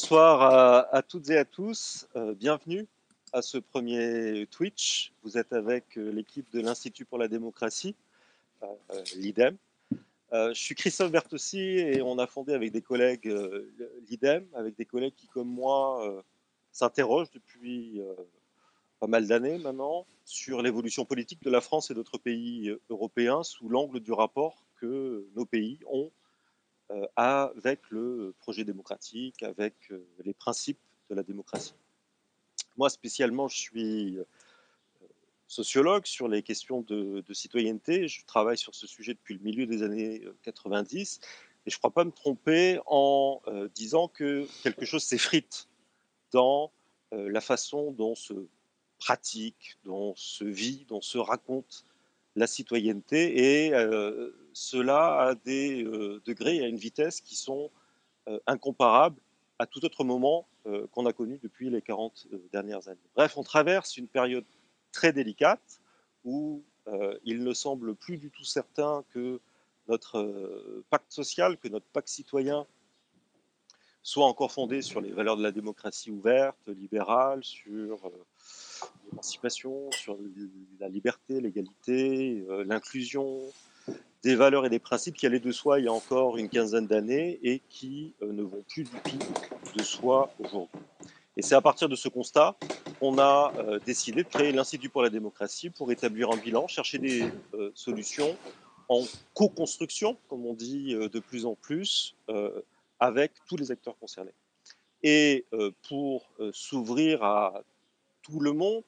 Bonsoir à, toutes et à tous. Euh, bienvenue à ce premier Twitch. Vous êtes avec euh, l'équipe de l'Institut pour la démocratie, euh, l'IDEM. je suis Christophe Bertossi et on a fondé avec des collègues l'IDEM, avec des collègues qui, comme moi, s'interrogent depuis pas mal d'années maintenant sur l'évolution politique de la France et d'autres pays européens sous l'angle du rapport que nos pays ont avec le projet démocratique, avec euh, les principes de la démocratie. Moi, spécialement, je suis euh, sociologue sur les questions de, citoyenneté. Je travaille sur ce sujet depuis le milieu des années 90 et je ne crois pas me tromper en disant que quelque chose s'effrite dans la façon dont se pratique, dont se vit, dont se raconte la citoyenneté et euh, cela à des euh, degrés à une vitesse qui sont euh, incomparables à tout autre moment qu'on a connu depuis les 40 dernières années. Bref, on traverse une période très délicate où il ne semble plus du tout certain que notre pacte social, que notre pacte citoyen soit encore fondé sur les valeurs de la démocratie ouverte, libérale, sur l'émancipation, sur la liberté, l'égalité, euh, l'inclusion, des valeurs et des principes qui allaient de soi il y a encore une quinzaine d'années et qui euh, ne vont plus du tout de soi aujourd'hui. Et c'est à partir de ce constat qu'on a euh, décidé de créer l'Institut pour la démocratie pour établir un bilan, chercher des solutions en co-construction, comme on dit de plus en plus, avec tous les acteurs concernés. Et pour s'ouvrir à tout le monde,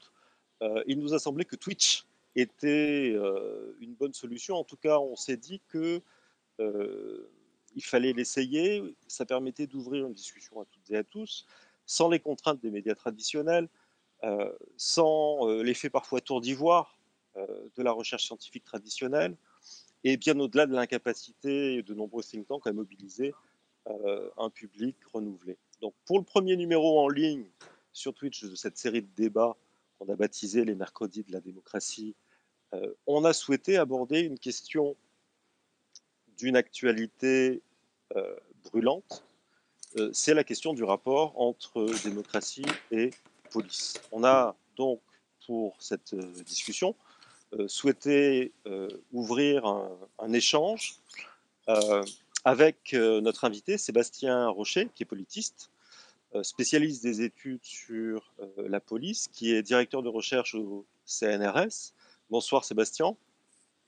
euh, il nous a semblé que Twitch était euh, une bonne solution. En tout cas, on s'est dit que euh, il fallait l'essayer. Ça permettait d'ouvrir une discussion à toutes et à tous, sans les contraintes des médias traditionnels, sans l'effet parfois tour d'ivoire de la recherche scientifique traditionnelle, et bien au-delà de l'incapacité de nombreux think tanks à mobiliser un public renouvelé. Donc, pour le premier numéro en ligne sur Twitch de cette série de débats qu'on a baptisé les mercredis de la démocratie, euh, on a souhaité aborder une question d'une actualité euh, brûlante. Euh, c'est la question du rapport entre démocratie et police. On a donc, pour cette discussion, souhaité ouvrir un, échange avec notre invité Sébastien Rocher, qui est politiste, spécialiste des études sur la police, qui est directeur de recherche au CNRS. Bonsoir Sébastien.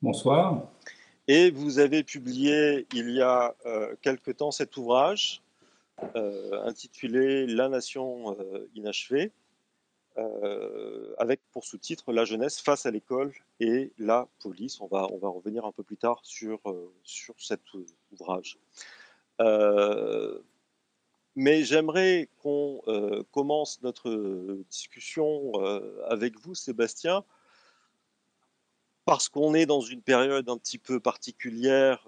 Bonsoir. Et vous avez publié il y a euh, quelque temps cet ouvrage intitulé La nation inachevée, avec pour sous-titre La jeunesse face à l'école et la police. On va, on va revenir un peu plus tard sur, sur cet ouvrage. Mais j'aimerais qu'on euh, commence notre euh, discussion euh, avec vous, Sébastien, parce qu'on est dans une période un petit peu particulière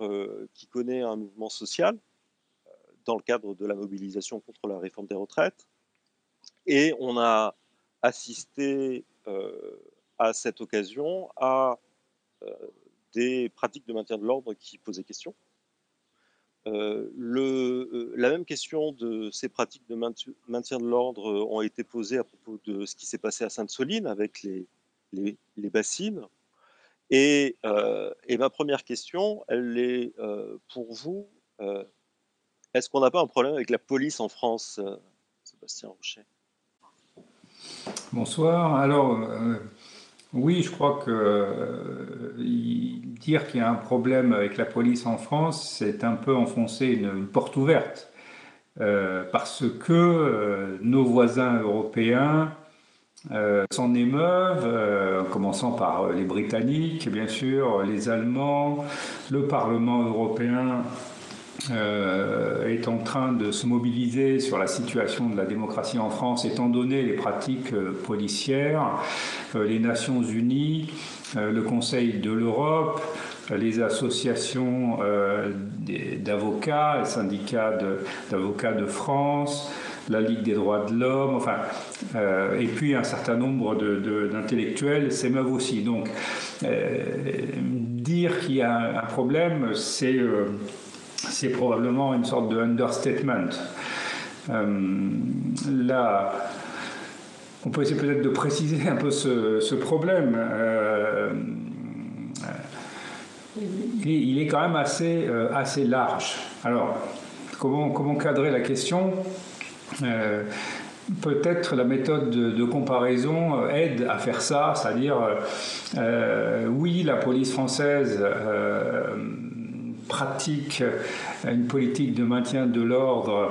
qui connaît un mouvement social dans le cadre de la mobilisation contre la réforme des retraites. Et on a assisté à cette occasion à des pratiques de maintien de l'ordre qui posaient question euh, euh, la même question de ces pratiques de maintien de l'ordre euh, ont été posées à propos de ce qui s'est passé à Sainte-Soline avec les, les, bassines. Et, et, ma première question, elle est pour vous, est-ce qu'on n'a pas un problème avec la police en France, Sébastien Rocher? Bonsoir. Alors, oui, je crois que euh, dire qu'il y a un problème avec la police en France, c'est un peu enfoncer une, porte ouverte. Euh, parce que euh, nos voisins européens s'en émeuvent, en commençant par les Britanniques, bien sûr, les Allemands, le Parlement européen euh, est en train de se mobiliser sur la situation de la démocratie en France, étant donné les pratiques euh, policières, euh, les Nations Unies, le Conseil de l'Europe, les associations d'avocats, les syndicats d'avocats de, France, la Ligue des droits de l'homme, enfin, et puis un certain nombre d'intellectuels s'émeuvent aussi. Donc, dire qu'il y a un problème, c'est c'est probablement une sorte de understatement. là, on peut essayer peut-être de préciser un peu ce, problème. il, est, quand même assez, assez large. Alors, comment, comment cadrer la question? Peut-être la méthode de, comparaison euh, aide à faire ça, c'est-à-dire, euh, euh, oui, la police française pratique une politique de maintien de l'ordre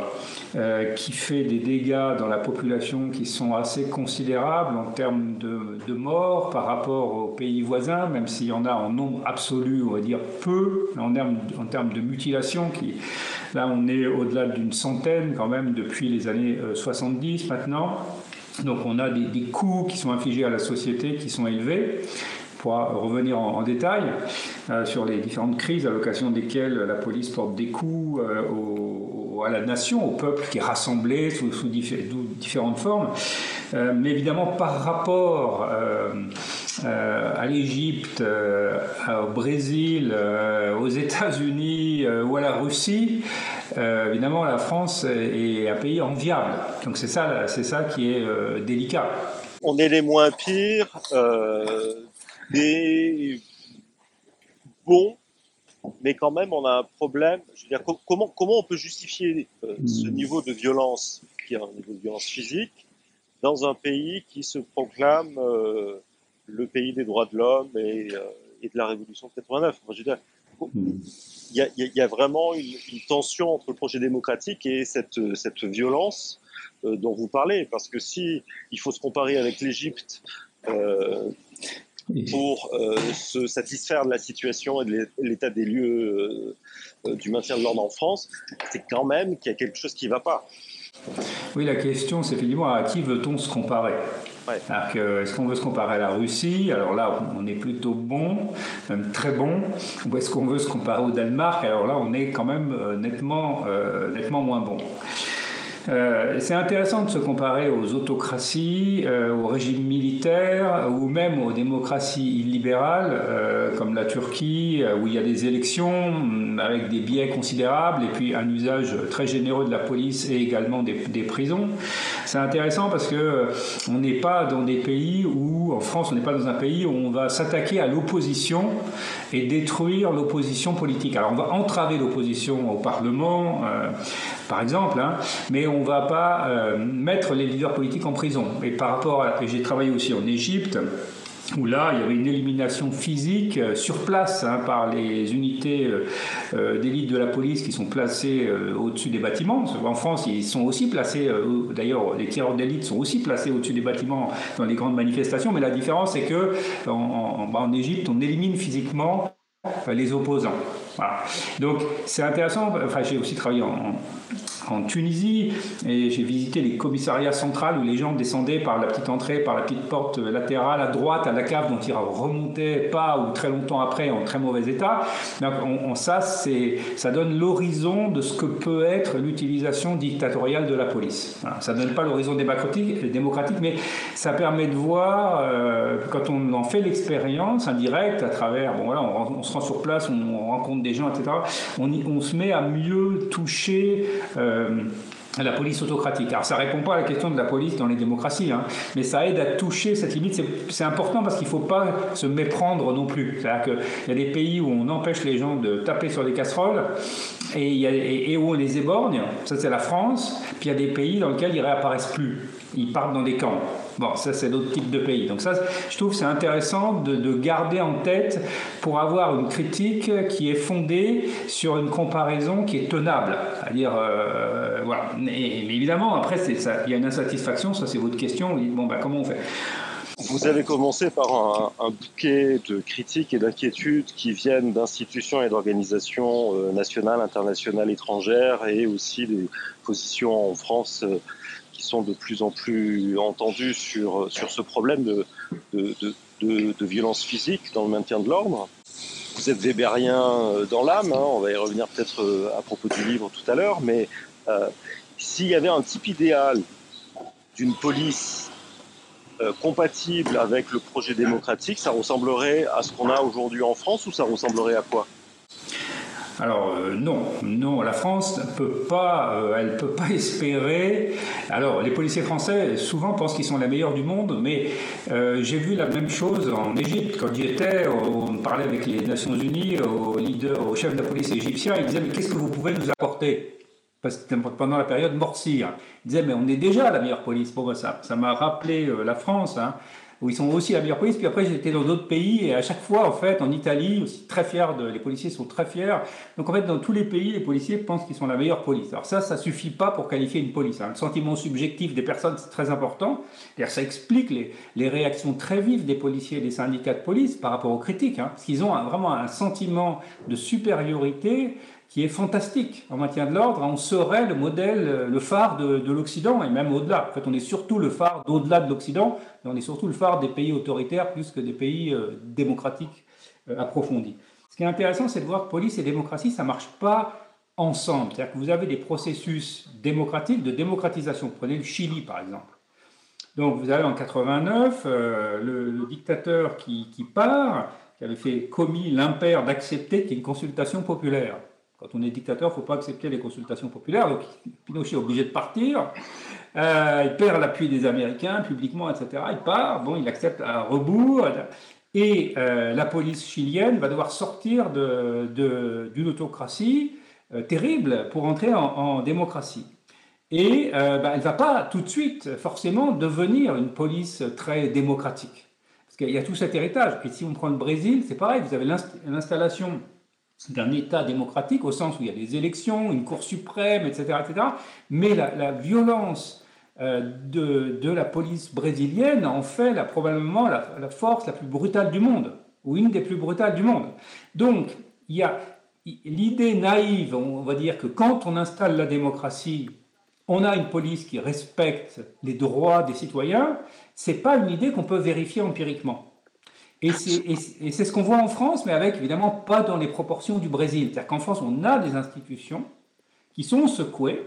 euh, qui fait des dégâts dans la population qui sont assez considérables en termes de, morts par rapport aux pays voisins, même s'il y en a en nombre absolu, on va dire peu, en termes, en termes de mutilation, qui, là on est au-delà d'une centaine quand même depuis les années 70 euh, maintenant. Donc on a des, des coûts qui sont infligés à la société qui sont élevés pourra revenir en, détail euh, sur les différentes crises à l'occasion desquelles la police porte des coups euh, à la nation, au peuple qui est rassemblé sous, différentes formes. Euh, mais évidemment, par rapport à l'Égypte, au Brésil, aux États-Unis ou à la Russie, évidemment, la France est un pays enviable. Donc c'est ça, ça qui est délicat. On est les moins pires des bons, mais quand même on a un problème. Je veux dire, comment, comment on peut justifier euh, ce hmm. niveau de violence, qui est un niveau de violence physique, dans un pays qui se proclame euh, le pays des droits de l'homme et, euh, et, de la révolution de 89 je veux dire, hmm. il y, a, il y a, vraiment une, une, tension entre le projet démocratique et cette, cette violence dont vous parlez, parce que si il faut se comparer avec l'Égypte, pour euh, se satisfaire de la situation et de l'état des lieux euh, euh, du maintien de l'ordre en France, c'est quand même qu'il y a quelque chose qui ne va pas. Oui, la question, c'est effectivement à qui veut-on se comparer? Est-ce qu'on veut se comparer à la Russie? Alors là, on est plutôt bon, même très bon. Ou est-ce qu'on veut se comparer au Danemark? Alors là, on est quand même nettement, nettement moins bon. Euh, c'est intéressant de se comparer aux autocraties, euh, aux régimes militaires ou même aux démocraties illibérales euh, comme la Turquie où il y a des élections mm, avec des biais considérables et puis un usage très généreux de la police et également des, des prisons. C'est intéressant parce que on n'est pas dans des pays où, en France, on n'est pas dans un pays où on va s'attaquer à l'opposition et détruire l'opposition politique. Alors on va entraver l'opposition au Parlement, par exemple, hein, mais on ne va pas euh, mettre les leaders politiques en prison. Et par rapport à, j'ai travaillé aussi en Égypte, où là, il y avait une élimination physique euh, sur place hein, par les unités euh, d'élite de la police qui sont placées au-dessus des bâtiments. En France, ils sont aussi placés, d'ailleurs, les tireurs d'élite sont aussi placés au-dessus des bâtiments dans les grandes manifestations, mais la différence, c'est que en, en Égypte, on élimine physiquement les opposants. Donc c'est intéressant, enfin j'ai aussi travaillé en, en Tunisie et j'ai visité les commissariats centrales où les gens descendaient par la petite entrée, par la petite porte latérale à droite à la cave dont ils remontaient pas ou très longtemps après en très mauvais état. Ça, ça donne l'horizon de ce que peut être l'utilisation dictatoriale de la police. Ça ne donne pas l'horizon démocratique, mais ça permet de voir, euh, quand on en fait l'expérience indirecte à travers, bon voilà, on, se rend sur place, on, rencontre des gens, etc., on, on se met à mieux toucher euh, la police autocratique. Alors ça répond pas à la question de la police dans les démocraties, hein, mais ça aide à toucher cette limite. C'est important parce qu'il ne faut pas se méprendre non plus. C'est-à-dire qu'il y a des pays où on empêche les gens de taper sur des casseroles et, et où on les éborgne. Ça c'est la France. Puis il y a des pays dans lesquels ils réapparaissent plus. Ils partent dans des camps. Bon, ça c'est d'autres types de pays. Donc ça, je trouve c'est intéressant de, garder en tête pour avoir une critique qui est fondée sur une comparaison qui est tenable. C'est-à-dire, euh, voilà. Mais, évidemment, après, il y a une insatisfaction, ça c'est votre question. Bon, bah, comment on fait? Vous avez commencé par un, bouquet de critiques et d'inquiétudes qui viennent d'institutions et d'organisations euh, nationales, internationales, étrangères et aussi des positions en France euh, sont de plus en plus entendus sur, sur ce problème de, de, violence physique dans le maintien de l'ordre. Vous êtes Weberien euh, dans l'âme, hein, on va y revenir peut-être euh, à propos du livre tout à l'heure, mais euh, s'il y avait un type idéal d'une police compatible avec le projet démocratique, ça ressemblerait à ce qu'on a aujourd'hui en France ou ça ressemblerait à quoi? Alors euh, non, non, la France ne peut pas, euh, elle peut pas espérer. Alors les policiers français souvent pensent qu'ils sont les meilleurs du monde, mais euh, j'ai vu la même chose en Égypte quand j'y étais. On parlait avec les Nations Unies, au au chef de la police égyptien, il disait mais qu'est-ce que vous pouvez nous apporter? Parce que pendant la période Morsi, il disait mais on est déjà la meilleure police. Bon, ben, ça, ça m'a rappelé la France. Hein où ils sont aussi la meilleure police. Puis après, j'étais dans d'autres pays et à chaque fois, en fait, en Italie, aussi très fiers, de, les policiers sont très fiers. Donc en fait, dans tous les pays, les policiers pensent qu'ils sont la meilleure police. Alors ça, ça suffit pas pour qualifier une police. Hein. Le sentiment subjectif des personnes, c'est très important. ça explique les, les, réactions très vives des policiers et des syndicats de police par rapport aux critiques. Hein, parce qu'ils ont vraiment un sentiment de supériorité qui est fantastique en maintien de l'ordre. On serait le modèle, le phare de, de l'Occident et même au-delà. En fait, on est surtout le phare d'au-delà de l'Occident, et on est surtout le phare des pays autoritaires plus que des pays euh, démocratiques euh, approfondis. Ce qui est intéressant, c'est de voir que police et démocratie, ça marche pas ensemble. C'est-à-dire que vous avez des processus démocratiques de démocratisation. Prenez le Chili, par exemple. Donc, vous avez en 89 euh, le, dictateur qui, qui part, qui avait fait commis l'impair d'accepter qu'il y ait une consultation populaire. Quand on est dictateur, il ne faut pas accepter les consultations populaires. Donc Pinochet est obligé de partir. Euh, il perd l'appui des Américains publiquement, etc. Il part. Bon, il accepte un rebours. Et euh, la police chilienne va devoir sortir d'une de, autocratie euh, terrible pour entrer en, démocratie. Et bah, elle ne va pas tout de suite forcément devenir une police très démocratique. Parce qu'il y a tout cet héritage. Et si on prend le Brésil, c'est pareil. Vous avez l'installation d'un État démocratique au sens où il y a des élections, une Cour suprême, etc. etc. mais la, violence euh, de, la police brésilienne en fait la, probablement la, force la plus brutale du monde, ou une des plus brutales du monde. Donc, il y a l'idée naïve, on va dire que quand on installe la démocratie, on a une police qui respecte les droits des citoyens, c'est pas une idée qu'on peut vérifier empiriquement. Et c'est ce qu'on voit en France, mais avec évidemment pas dans les proportions du Brésil. C'est-à-dire qu'en France, on a des institutions qui sont secouées,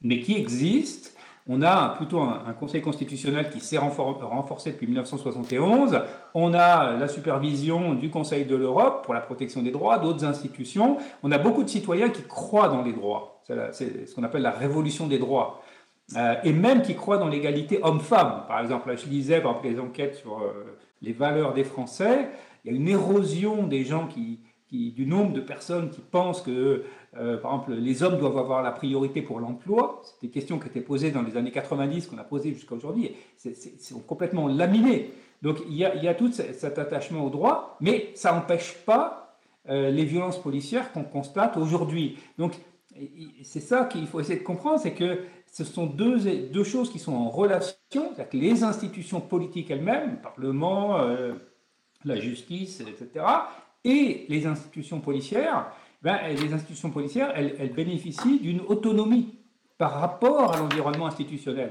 mais qui existent. On a plutôt un, Conseil constitutionnel qui s'est renforcé depuis 1971. On a la supervision du Conseil de l'Europe pour la protection des droits, d'autres institutions. On a beaucoup de citoyens qui croient dans les droits. C'est ce qu'on appelle la révolution des droits. Euh, et même qui croient dans l'égalité homme-femme. Par exemple, je lisais par exemple, les enquêtes sur euh, les valeurs des Français. Il y a une érosion des gens qui, du nombre de personnes qui pensent que, euh, par exemple, les hommes doivent avoir la priorité pour l'emploi. C'est des questions qui étaient posées dans les années 90, qu'on a posées jusqu'à aujourd'hui. C'est complètement laminé. Donc il y a, il y a tout cet attachement au droit, mais ça n'empêche pas les violences policières qu'on constate aujourd'hui. Donc c'est ça qu'il faut essayer de comprendre, c'est que ce sont deux, choses qui sont en relation, c'est-à-dire que les institutions politiques elles-mêmes, le Parlement, euh, la justice, etc., et les institutions policières, ben, les institutions policières, elles bénéficient d'une autonomie par rapport à l'environnement institutionnel.